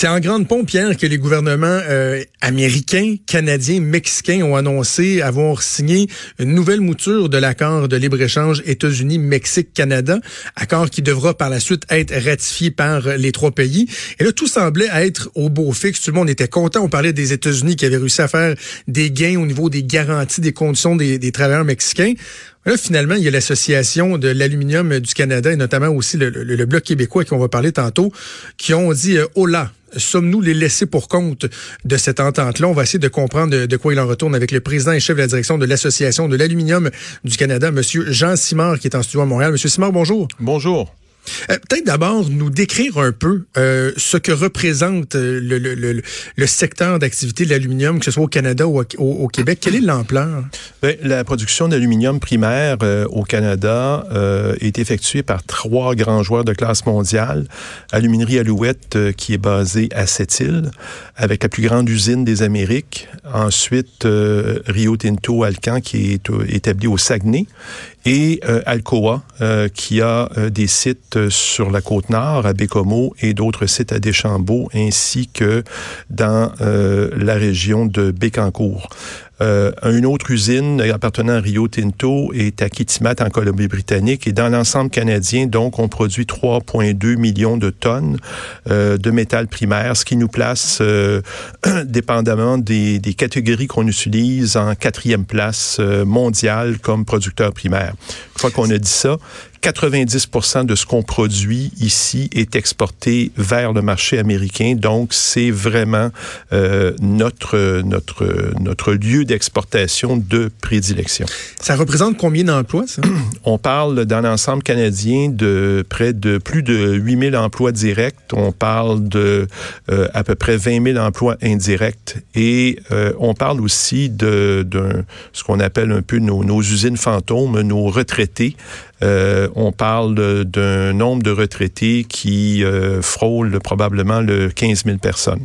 C'est en grande pompière que les gouvernements euh, américains, canadiens, mexicains ont annoncé avoir signé une nouvelle mouture de l'accord de libre-échange États-Unis-Mexique-Canada, accord qui devra par la suite être ratifié par les trois pays. Et là, tout semblait être au beau fixe. Tout le monde était content. On parlait des États-Unis qui avaient réussi à faire des gains au niveau des garanties, des conditions des, des travailleurs mexicains. Finalement, il y a l'Association de l'aluminium du Canada et notamment aussi le, Bloc québécois qui on va parler tantôt, qui ont dit euh, oh là, sommes-nous les laissés pour compte de cette entente-là? On va essayer de comprendre de, quoi il en retourne avec le président et chef de la direction de l'Association de l'aluminium du Canada, Monsieur Jean Simard, qui est en studio à Montréal. Monsieur Simard, bonjour. Bonjour. Euh, peut-être d'abord nous décrire un peu euh, ce que représente euh, le, le, le, secteur d'activité de l'aluminium, que ce soit au Canada ou au, Québec. Quelle est l'ampleur? Ben, la production d'aluminium primaire au Canada est effectuée par trois grands joueurs de classe mondiale. Aluminerie Alouette, qui est basée à Sept-Îles, avec la plus grande usine des Amériques. Ensuite, Rio Tinto Alcan, qui est établi au Saguenay et euh, Alcoa, euh, qui a euh, des sites sur la côte nord, à Bécomo, et d'autres sites à Deschambault, ainsi que dans la région de Bécancourt. Euh, une autre usine appartenant à Rio Tinto est à Kitimat en Colombie-Britannique et dans l'ensemble canadien, donc, on produit 3,2 millions de tonnes euh, de métal primaire, ce qui nous place, euh, dépendamment des, des catégories qu'on utilise, en quatrième place euh, mondiale comme producteur primaire. Une fois qu'on a dit ça, 90% de ce qu'on produit ici est exporté vers le marché américain. Donc, c'est vraiment euh, notre, notre, notre lieu d'exportation de prédilection. Ça représente combien d'emplois, ça? On parle dans l'ensemble canadien de près de plus de 8 000 emplois directs. On parle de euh, à peu près 20 000 emplois indirects. Et euh, on parle aussi de, de ce qu'on appelle un peu nos, nos usines fantômes, nos retraités. Euh, on parle d'un nombre de retraités qui frôle probablement le 15 000 personnes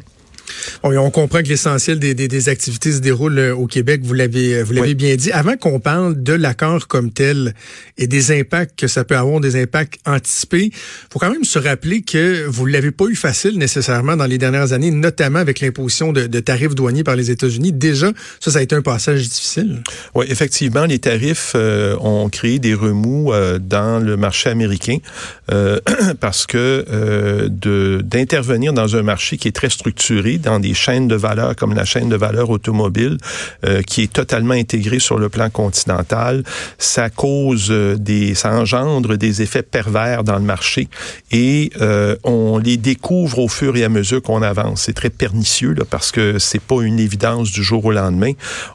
on comprend que l'essentiel des, activités se déroule euh, au Québec, vous l'avez euh, vous l'avez bien dit. Avant qu'on parle de l'accord comme tel et des impacts que ça peut avoir, des impacts anticipés, faut quand même se rappeler que vous l'avez pas eu facile nécessairement dans les dernières années, notamment avec l'imposition de, tarifs douaniers par les États-Unis. Déjà, ça, ça a été un passage difficile. Oui, effectivement, les tarifs euh, ont créé des remous dans le marché américain parce que d'intervenir dans un marché qui est très structuré, dans des chaînes de valeur comme la chaîne de valeur automobile, euh, qui est totalement intégrée sur le plan continental, ça cause euh, des, ça engendre des effets pervers dans le marché et euh, on les découvre au fur et à mesure qu'on avance. C'est très pernicieux là, parce que c'est pas une évidence du jour au lendemain.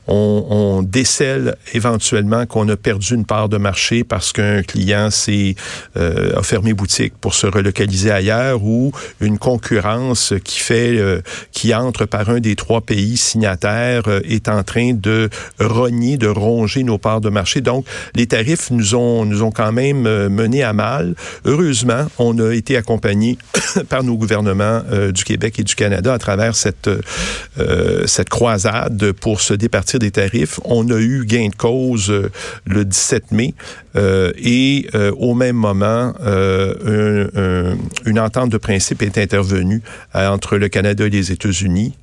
On, décèle éventuellement qu'on a perdu une part de marché parce qu'un client s'est a fermé boutique pour se relocaliser ailleurs ou une concurrence qui fait qui entre par un des trois pays signataires euh, est en train de rogner, de ronger nos parts de marché. Donc, les tarifs nous ont, nous ont quand même euh, mené à mal. Heureusement, on a été accompagné par nos gouvernements euh, du Québec et du Canada à travers cette, cette croisade pour se départir des tarifs. On a eu gain de cause le 17 mai et au même moment, une entente de principe est intervenue entre le Canada et les États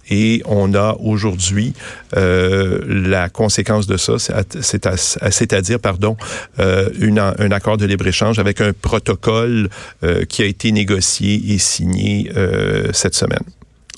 et on a aujourd'hui euh, la conséquence de ça, c'est-à-dire pardon, euh, un accord de libre-échange avec un protocole euh, qui a été négocié et signé cette semaine.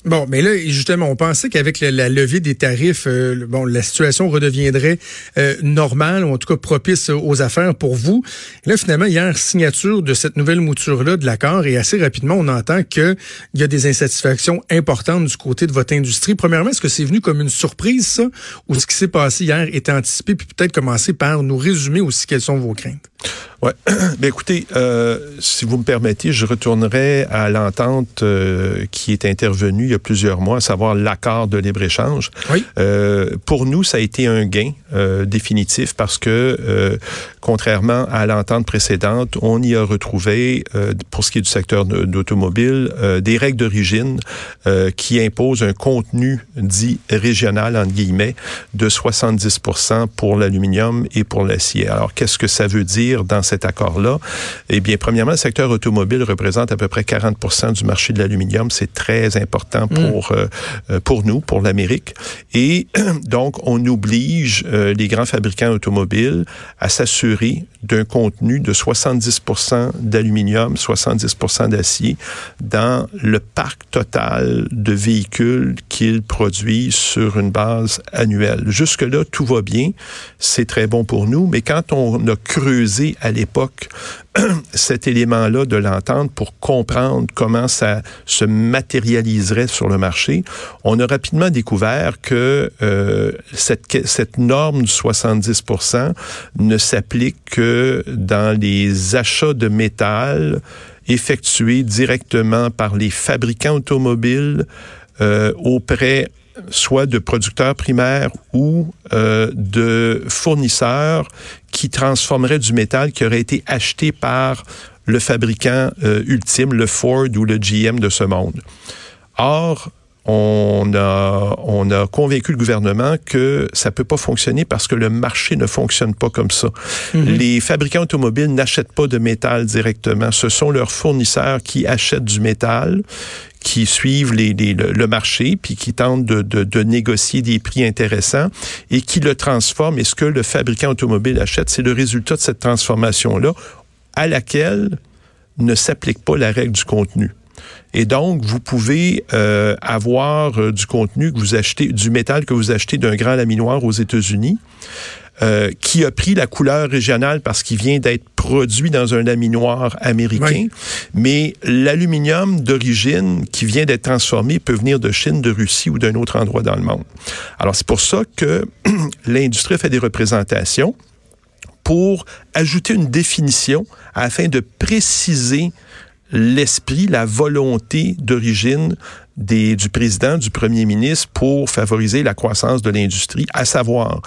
Bon, mais là, justement, on pensait qu'avec la, levée des tarifs, euh, bon, la situation redeviendrait euh, normale, ou en tout cas propice aux affaires pour vous. là, finalement, hier, signature de cette nouvelle mouture-là de l'accord, et assez rapidement, on entend qu'il y a des insatisfactions importantes du côté de votre industrie. Premièrement, est-ce que c'est venu comme une surprise, ça, ou ce qui s'est passé hier était anticipé, puis peut-être commencer par nous résumer aussi quelles sont vos craintes? Ouais. Ben écoutez, euh, si vous me permettez, je retournerai à l'entente qui est intervenue il y a a plusieurs mois, à savoir l'accord de libre-échange. Oui. Euh, pour nous, ça a été un gain euh, définitif parce que, euh, contrairement à l'entente précédente, on y a retrouvé, pour ce qui est du secteur d'automobile, des règles d'origine qui imposent un contenu dit régional, entre guillemets, de 70 pour l'aluminium et pour l'acier. Alors, qu'est-ce que ça veut dire dans cet accord-là? Eh bien, premièrement, le secteur automobile représente à peu près 40% du marché de l'aluminium. C'est très important mm. pour, euh, pour nous, pour l'Amérique. Et donc, on oblige euh, les grands fabricants automobiles à s'assurer d'un contenu de 70% d'aluminium, 70% d'acier dans le parc total de véhicules qu'ils produisent sur une base annuelle. Jusque-là, tout va bien. C'est très bon pour nous. Mais quand on a creusé à l'époque cet élément-là de l'entente pour comprendre comment ça se matérialiserait sur le marché, on a rapidement découvert que euh, cette, norme du 70% ne s'applique que dans les achats de métal effectués directement par les fabricants automobiles euh, auprès soit de producteurs primaires ou euh, de fournisseurs qui transformeraient du métal qui aurait été acheté par le fabricant ultime, le Ford ou le GM de ce monde. Or, on a, on a convaincu le gouvernement que ça peut pas fonctionner parce que le marché ne fonctionne pas comme ça. Mhm. Les fabricants automobiles n'achètent pas de métal directement. Ce sont leurs fournisseurs qui achètent du métal qui suivent les, le, marché, puis qui tentent de, de, de, négocier des prix intéressants et qui le transforment. Et ce que le fabricant automobile achète, c'est le résultat de cette transformation-là à laquelle ne s'applique pas la règle du contenu. Et donc, vous pouvez euh, avoir euh, du contenu que vous achetez, du métal que vous achetez d'un grand laminoir aux États-Unis, euh, qui a pris la couleur régionale parce qu'il vient d'être produit dans un laminoir américain. Mais l'aluminium d'origine qui vient d'être transformé peut venir de Chine, de Russie ou d'un autre endroit dans le monde. Alors, c'est pour ça que l'industrie fait des représentations pour ajouter une définition afin de préciser l'esprit, la volonté d'origine du président, du premier ministre pour favoriser la croissance de l'industrie, à savoir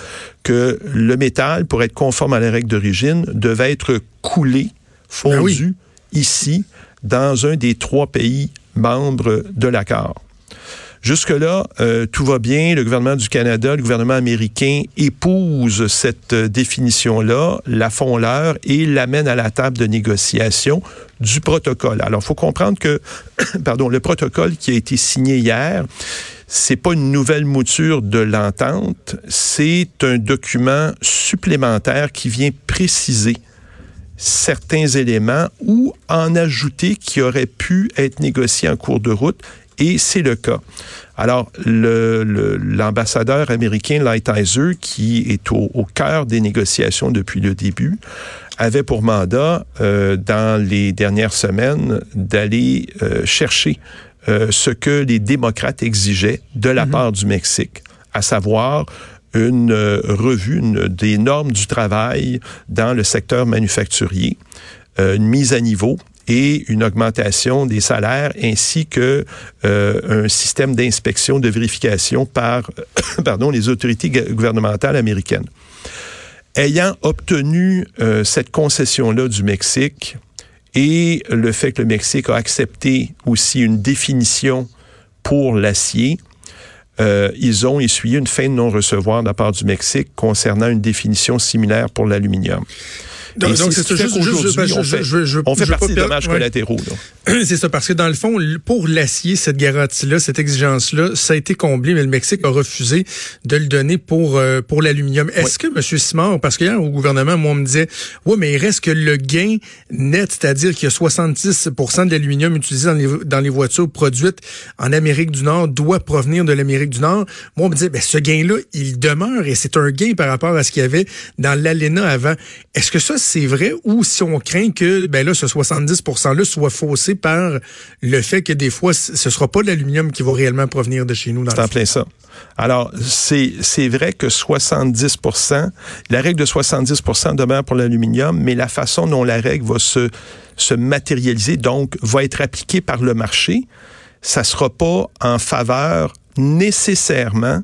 que le métal, pour être conforme à la règle d'origine, devait être coulé, fondu ben ici, dans un des trois pays membres de l'accord. Jusque-là, euh, tout va bien. Le gouvernement du Canada, le gouvernement américain épouse cette euh, définition-là, la font leur et l'amènent à la table de négociation du protocole. Alors, il faut comprendre que, pardon, le protocole qui a été signé hier, c'est pas une nouvelle mouture de l'entente, c'est un document supplémentaire qui vient préciser certains éléments ou en ajouter qui auraient pu être négociés en cours de route et c'est le cas. Alors, l'ambassadeur le, américain Lighthizer, qui est au, cœur des négociations depuis le début, avait pour mandat, euh, dans les dernières semaines, d'aller euh, chercher euh, ce que les démocrates exigeaient de la mm-hmm. part du Mexique, à savoir une revue une, des normes du travail dans le secteur manufacturier, une mise à niveau et une augmentation des salaires ainsi que euh, un système d'inspection de vérification par pardon les autorités gouvernementales américaines. Ayant obtenu euh, cette concession-là du Mexique et le fait que le Mexique a accepté aussi une définition pour l'acier, euh, ils ont essuyé une fin de non-recevoir de la part du Mexique concernant une définition similaire pour l'aluminium. Donc, c'est ça, juste, on fait, partie des dommages collatéraux. C'est ça, parce que dans le fond, pour l'acier, cette garantie-là, cette exigence-là, ça a été comblé, mais le Mexique a refusé de le donner pour euh, pour l'aluminium. Est-ce que, M. Simard, parce que hier, au gouvernement, moi, on me disait, ouais, mais il reste que le gain net, c'est-à-dire qu'il y a 70 de l'aluminium utilisé dans les, dans les voitures produites en Amérique du Nord doit provenir de l'Amérique du Nord. Moi, on me disait, ben, ce gain-là, il demeure et c'est un gain par rapport à ce qu'il y avait dans l'ALENA avant. Est-ce que ça, c'est vrai ou si on craint que ben là, ce 70 %-là soit faussé par le fait que des fois, ce sera pas l'aluminium qui va réellement provenir de chez nous. C'est en plein ça. Alors, c'est, c'est vrai que 70% la règle de 70% demeure pour l'aluminium, mais la façon dont la règle va se, se matérialiser, donc, va être appliquée par le marché, ça sera pas en faveur nécessairement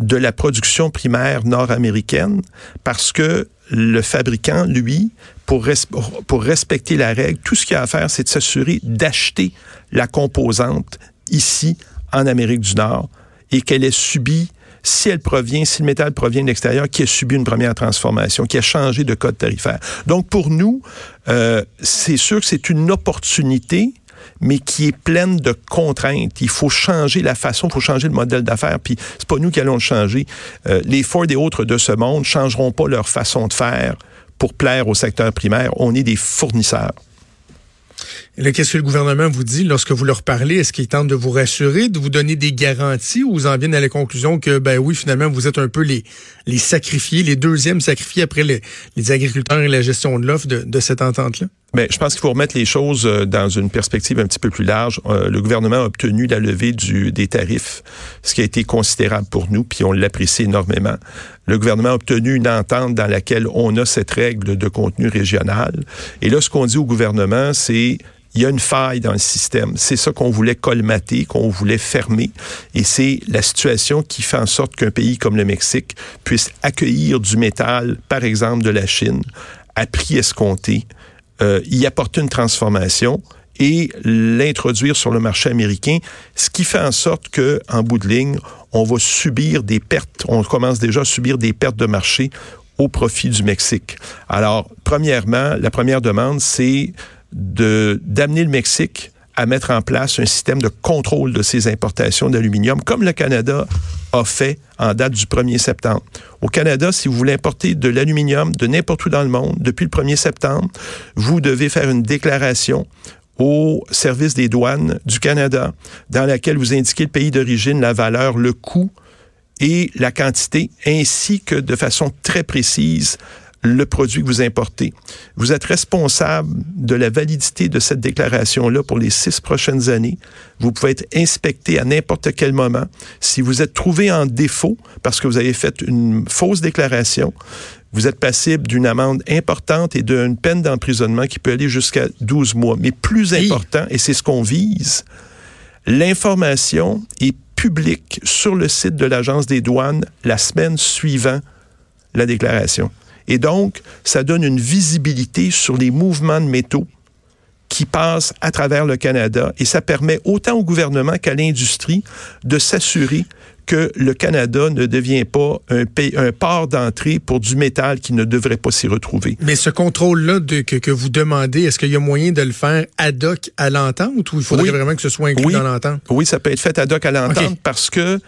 de la production primaire nord-américaine parce que le fabricant, lui, pour, pour respecter la règle, tout ce qu'il a à faire, c'est de s'assurer d'acheter la composante ici, en Amérique du Nord, et qu'elle ait subi, si elle provient, si le métal provient de l'extérieur, qui a subi une première transformation, qui a changé de code tarifaire. Donc, pour nous, euh, c'est sûr que c'est une opportunité mais qui est pleine de contraintes. Il faut changer la façon, il faut changer le modèle d'affaires, puis c'est pas nous qui allons le changer. Euh, les Ford et autres de ce monde changeront pas leur façon de faire pour plaire au secteur primaire. On est des fournisseurs. Qu'est-ce que le gouvernement vous dit lorsque vous leur parlez? Est-ce qu'il tente de vous rassurer, de vous donner des garanties ou vous en viennent à la conclusion que, ben oui, finalement, vous êtes un peu les, les sacrifiés, les deuxièmes sacrifiés après les, les agriculteurs et la gestion de l'offre de, de cette entente-là? Mais je pense qu'il faut remettre les choses euh, dans une perspective un petit peu plus large. Euh, le gouvernement a obtenu la levée des tarifs, ce qui a été considérable pour nous, puis on l'apprécie énormément. Le gouvernement a obtenu une entente dans laquelle on a cette règle de contenu régional. Et là, ce qu'on dit au gouvernement, c'est il y a une faille dans le système. C'est ça qu'on voulait colmater, qu'on voulait fermer. Et c'est la situation qui fait en sorte qu'un pays comme le Mexique puisse accueillir du métal, par exemple de la Chine, à prix escompté, euh, y apporter une transformation et l'introduire sur le marché américain, ce qui fait en sorte que, en bout de ligne, on va subir des pertes. On commence déjà à subir des pertes de marché au profit du Mexique. Alors, premièrement, la première demande, c'est de d'amener le Mexique à mettre en place un système de contrôle de ses importations d'aluminium, comme le Canada a fait en date du 1er septembre. Au Canada, si vous voulez importer de l'aluminium de n'importe où dans le monde, depuis le 1er septembre, vous devez faire une déclaration au service des douanes du Canada dans laquelle vous indiquez le pays d'origine, la valeur, le coût et la quantité, ainsi que de façon très précise le produit que vous importez. Vous êtes responsable de la validité de cette déclaration-là pour les six prochaines années. Vous pouvez être inspecté à n'importe quel moment. Si vous êtes trouvé en défaut parce que vous avez fait une fausse déclaration, vous êtes passible d'une amende importante et d'une peine d'emprisonnement qui peut aller jusqu'à 12 mois. Mais plus important, et c'est ce qu'on vise, l'information est publique sur le site de l'Agence des douanes la semaine suivant la déclaration. Et donc, ça donne une visibilité sur les mouvements de métaux qui passent à travers le Canada et ça permet autant au gouvernement qu'à l'industrie de s'assurer que le Canada ne devient pas un, un port d'entrée pour du métal qui ne devrait pas s'y retrouver. Mais ce contrôle-là que, que, vous demandez, est-ce qu'il y a moyen de le faire ad hoc à l'entente ou il faudrait vraiment que ce soit inclus dans l'entente? Oui, ça peut être fait ad hoc à l'entente parce que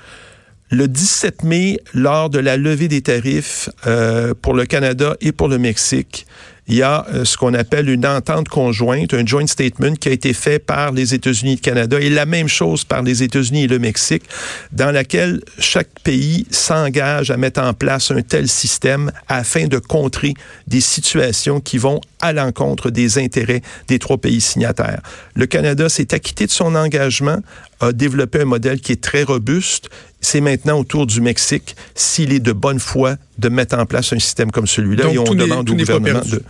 le 17 mai, lors de la levée des tarifs euh, pour le Canada et pour le Mexique, il y a euh, ce qu'on appelle une entente conjointe, un joint statement qui a été fait par les États-Unis et le Canada et la même chose par les États-Unis et le Mexique, dans laquelle chaque pays s'engage à mettre en place un tel système afin de contrer des situations qui vont à l'encontre des intérêts des trois pays signataires. Le Canada s'est acquitté de son engagement, a développé un modèle qui est très robuste c'est maintenant au tour du Mexique, s'il est de bonne foi, de mettre en place un système comme celui-là et on demande au gouvernement de,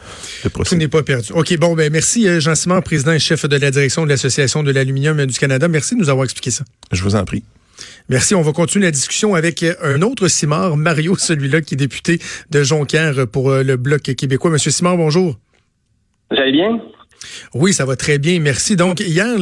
de, procéder. Tout n'est pas perdu. OK, bon, ben merci euh, Jean Simon, président et chef de la direction de l'Association de l'aluminium du Canada. Merci de nous avoir expliqué ça. Je vous en prie. Merci. On va continuer la discussion avec euh, un autre Simard, Mario, celui-là qui est député de Jonquière pour euh, le Bloc québécois. Monsieur Simard, bonjour. Vous allez bien? Oui, ça va très bien, merci. Donc hier,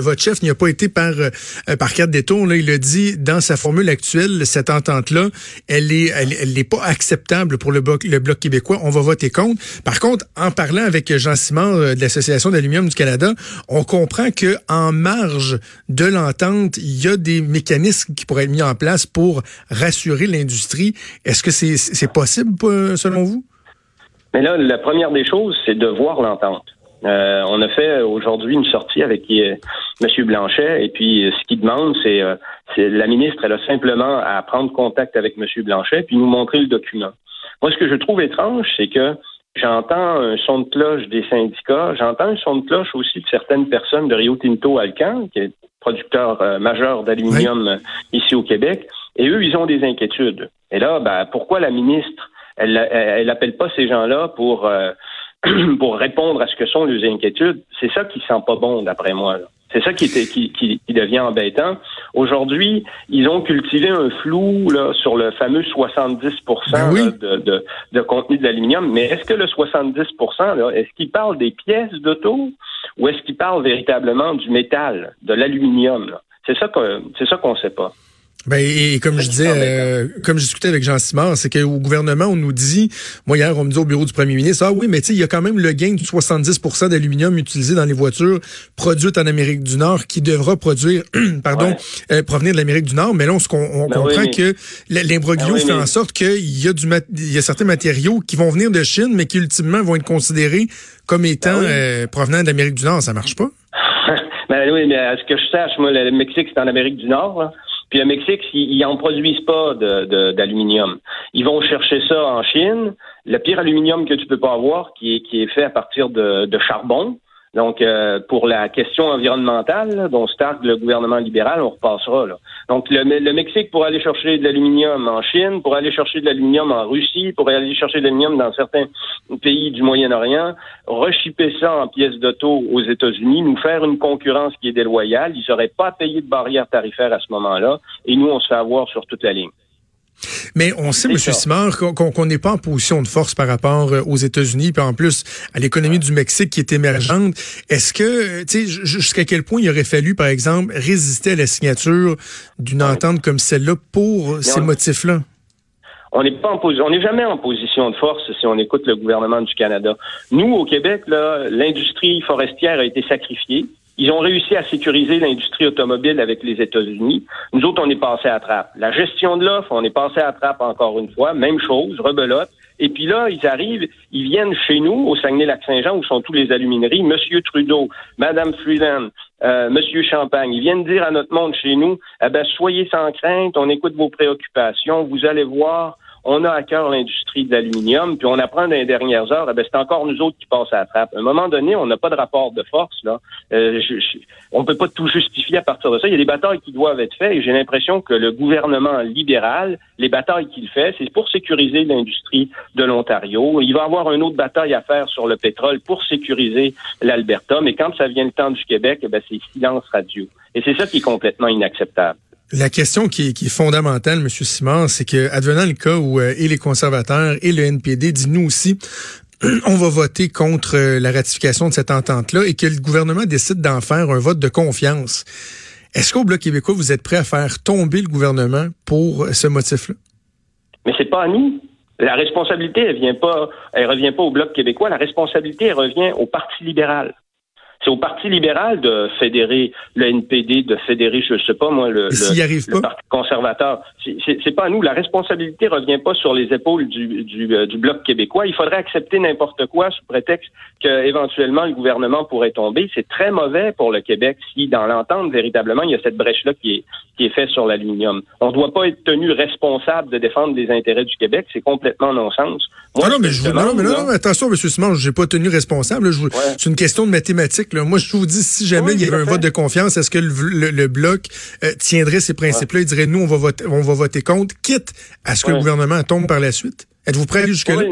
votre chef n'y a pas été par euh, par quatre détours. Il a dit dans sa formule actuelle, cette entente-là, elle est elle, est pas acceptable pour le bloc québécois. On va voter contre. Par contre, en parlant avec Jean Simon euh, de l'association d'aluminium du Canada, on comprend que en marge de l'entente, il y a des mécanismes qui pourraient être mis en place pour rassurer l'industrie. Est-ce que c'est c'est possible selon vous? Mais là, la première des choses, c'est de voir l'entente. Euh, on a fait aujourd'hui une sortie avec euh, M. Blanchet et puis euh, ce qu'il demande, c'est la ministre, elle a simplement à prendre contact avec M. Blanchet puis nous montrer le document. Moi, ce que je trouve étrange, c'est que j'entends un son de cloche des syndicats, j'entends un son de cloche aussi de certaines personnes de Rio Tinto Alcan, qui est producteur majeur d'aluminium ici au Québec, et eux, ils ont des inquiétudes. Et là, ben, pourquoi la ministre, elle, elle, appelle pas ces gens-là pour pour répondre à ce que sont les inquiétudes, c'est ça qui sent pas bon, d'après moi. C'est ça qui, était, qui, qui, devient embêtant. Aujourd'hui, ils ont cultivé un flou là, sur le fameux 70 ben de, de, de, contenu de l'aluminium. Mais est-ce que le 70 là, est-ce qu'il parle des pièces d'auto ou est-ce qu'il parle véritablement du métal, de l'aluminium? C'est ça que c'est ça qu'on sait pas. Ben, et, comme je disais, euh, comme je discutais avec Jean Simard, c'est qu'au gouvernement, on nous dit, moi hier, on me dit au bureau du premier ministre, ah oui, mais tu sais, il y a quand même le gain de 70% d'aluminium utilisé dans les voitures produites en Amérique du Nord qui devra produire, pardon, euh, provenir de l'Amérique du Nord. Mais là, on, on ben comprend que l'imbroglio ben fait en sorte qu'il y a du il y a certains matériaux qui vont venir de Chine, mais qui ultimement vont être considérés comme étant ben euh, provenant d'Amérique du Nord. Ça marche pas? ben oui, mais à ce que je sache, moi, le Mexique, c'est en Amérique du Nord. Là. Puis le Mexique, ils n'en produisent pas d'aluminium. De, ils vont chercher ça en Chine. Le pire aluminium que tu peux pas avoir, qui est, qui est fait à partir de, de charbon, donc, euh, pour la question environnementale, dont se targue le gouvernement libéral, on repassera. Là. Donc, le, Mexique pour aller chercher de l'aluminium en Chine, pour aller chercher de l'aluminium en Russie, pour aller chercher de l'aluminium dans certains pays du Moyen-Orient, rechipper ça en pièces d'auto aux États-Unis, nous faire une concurrence qui est déloyale. Ils n'auraient pas payé de barrière tarifaire à ce moment-là, et nous, on se fait avoir sur toute la ligne. Mais on sait, M. Simard, qu'on n'est pas en position de force par rapport euh, aux États-Unis, puis en plus à l'économie du Mexique qui est émergente. Est-ce que, tu sais, jusqu'à quel point il aurait fallu, par exemple, résister à la signature d'une entente comme celle-là pour ces motifs-là? On n'est pas en on n'est jamais en position de force si on écoute le gouvernement du Canada. Nous, au Québec, l'industrie forestière a été sacrifiée. Ils ont réussi à sécuriser l'industrie automobile avec les États-Unis. Nous autres, on est passé à trappe. La gestion de l'offre, on est passé à trappe encore une fois. Même chose, rebelote. Et puis là, ils arrivent, ils viennent chez nous, au Saguenay-Lac-Saint-Jean, où sont tous les alumineries, Monsieur Trudeau, Madame Freeland, euh, Monsieur Champagne. Ils viennent dire à notre monde chez nous, eh ben, soyez sans crainte, on écoute vos préoccupations, vous allez voir, on a à cœur l'industrie de l'aluminium, puis on apprend dans les dernières heures, eh ben, c'est encore nous autres qui passent à la trappe. À un moment donné, on n'a pas de rapport de force. Là. Euh, on ne peut pas tout justifier à partir de ça. Il y a des batailles qui doivent être faites et j'ai l'impression que le gouvernement libéral, les batailles qu'il fait, c'est pour sécuriser l'industrie de l'Ontario. Il va avoir une autre bataille à faire sur le pétrole pour sécuriser l'Alberta, mais quand ça vient le temps du Québec, eh ben, c'est silence radio. Et c'est ça qui est complètement inacceptable. La question qui est, fondamentale, M. Simon, c'est que, advenant le cas où euh, et les conservateurs et le NPD disent nous aussi, on va voter contre euh, la ratification de cette entente-là et que le gouvernement décide d'en faire un vote de confiance. Est-ce qu'au Bloc québécois, vous êtes prêt à faire tomber le gouvernement pour ce motif-là? Mais c'est pas à nous. La responsabilité, elle vient pas, elle revient pas au Bloc québécois. La responsabilité, elle revient au Parti libéral. C'est au Parti libéral de fédérer le NPD, de fédérer, je sais pas moi, le, le, Parti conservateur. C'est pas à nous. La responsabilité revient pas sur les épaules du, du, euh, du Bloc québécois. Il faudrait accepter n'importe quoi sous prétexte que éventuellement le gouvernement pourrait tomber. C'est très mauvais pour le Québec si dans l'entente véritablement il y a cette brèche-là qui est, qui est faite sur l'aluminium. On ne doit pas être tenu responsable de défendre les intérêts du Québec. C'est complètement non-sens. non, non, mais, je vous, non, mais non, attention, M. Simon, je n'ai pas tenu responsable. C'est une question de mathématiques. Moi, je vous dis, si jamais il y avait un vote de confiance, est-ce que le, bloc euh, tiendrait ces principes-là? Il dirait, nous, on va voter, on va voter contre, quitte à ce que le gouvernement tombe par la suite? Êtes-vous prêt jusque-là?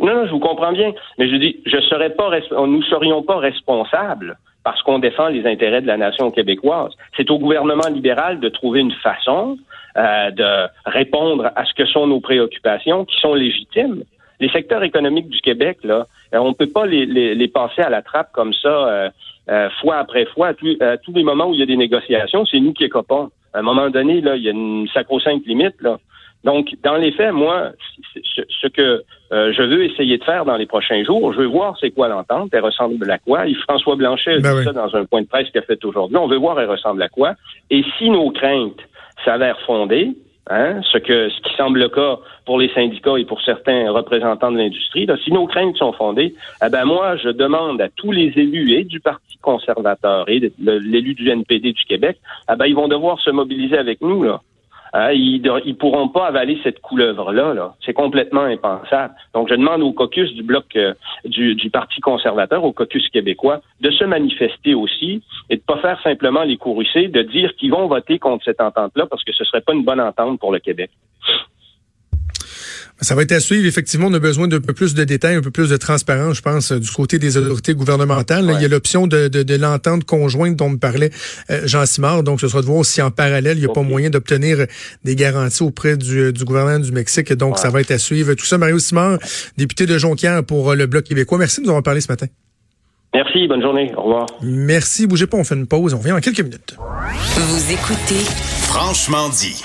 non, non, je vous comprends bien. Mais je dis, je serais pas, nous serions pas responsables parce qu'on défend les intérêts de la nation québécoise. C'est au gouvernement libéral de trouver une façon euh, de répondre à ce que sont nos préoccupations, qui sont légitimes les secteurs économiques du Québec, là, on ne peut pas les, les, passer à la trappe comme ça, euh, euh, fois après fois. À, tous les moments où il y a des négociations, c'est nous qui écopons. À un moment donné, là, il y a une sacro-sainte limite. Là. Donc, dans les faits, moi, ce, que je veux essayer de faire dans les prochains jours, je veux voir c'est quoi l'entente, elle ressemble à quoi. François Blanchet ben dit ça dans un point de presse qu'il a fait aujourd'hui. On veut voir elle ressemble à quoi. Et si nos craintes s'avèrent fondées, Hein, ce, que, ce qui semble le cas pour les syndicats et pour certains représentants de l'industrie. Si nos craintes sont fondées, eh ben moi, je demande à tous les élus et du Parti conservateur et l'élu du NPD du Québec, eh ben, ils vont devoir se mobiliser avec nous. Là. Hein, ils ne pourront pas avaler cette couleuvre-là. -là, C'est complètement impensable. Donc, je demande au caucus du bloc euh, du, du, Parti conservateur, au caucus québécois, de se manifester aussi et de pas faire simplement les courroucés, de dire qu'ils vont voter contre cette entente-là parce que ce serait pas une bonne entente pour le Québec. Ça va être à suivre. Effectivement, on a besoin d'un peu plus de détails, un peu plus de transparence, je pense, du côté des autorités gouvernementales. Il y a l'option de, de, de l'entente conjointe dont me parlait euh, Jean Simard. Donc, ce sera de voir si en parallèle, il n'y a pas moyen d'obtenir des garanties auprès du, du gouvernement du Mexique. Donc, ça va être à suivre. Tout ça, Mario Simard, député de Jonquière pour le Bloc québécois. Merci de nous avoir parlé ce matin. Merci, bonne journée. Au revoir. Merci. Bougez pas, on fait une pause. On revient dans quelques minutes. Vous écoutez Franchement dit.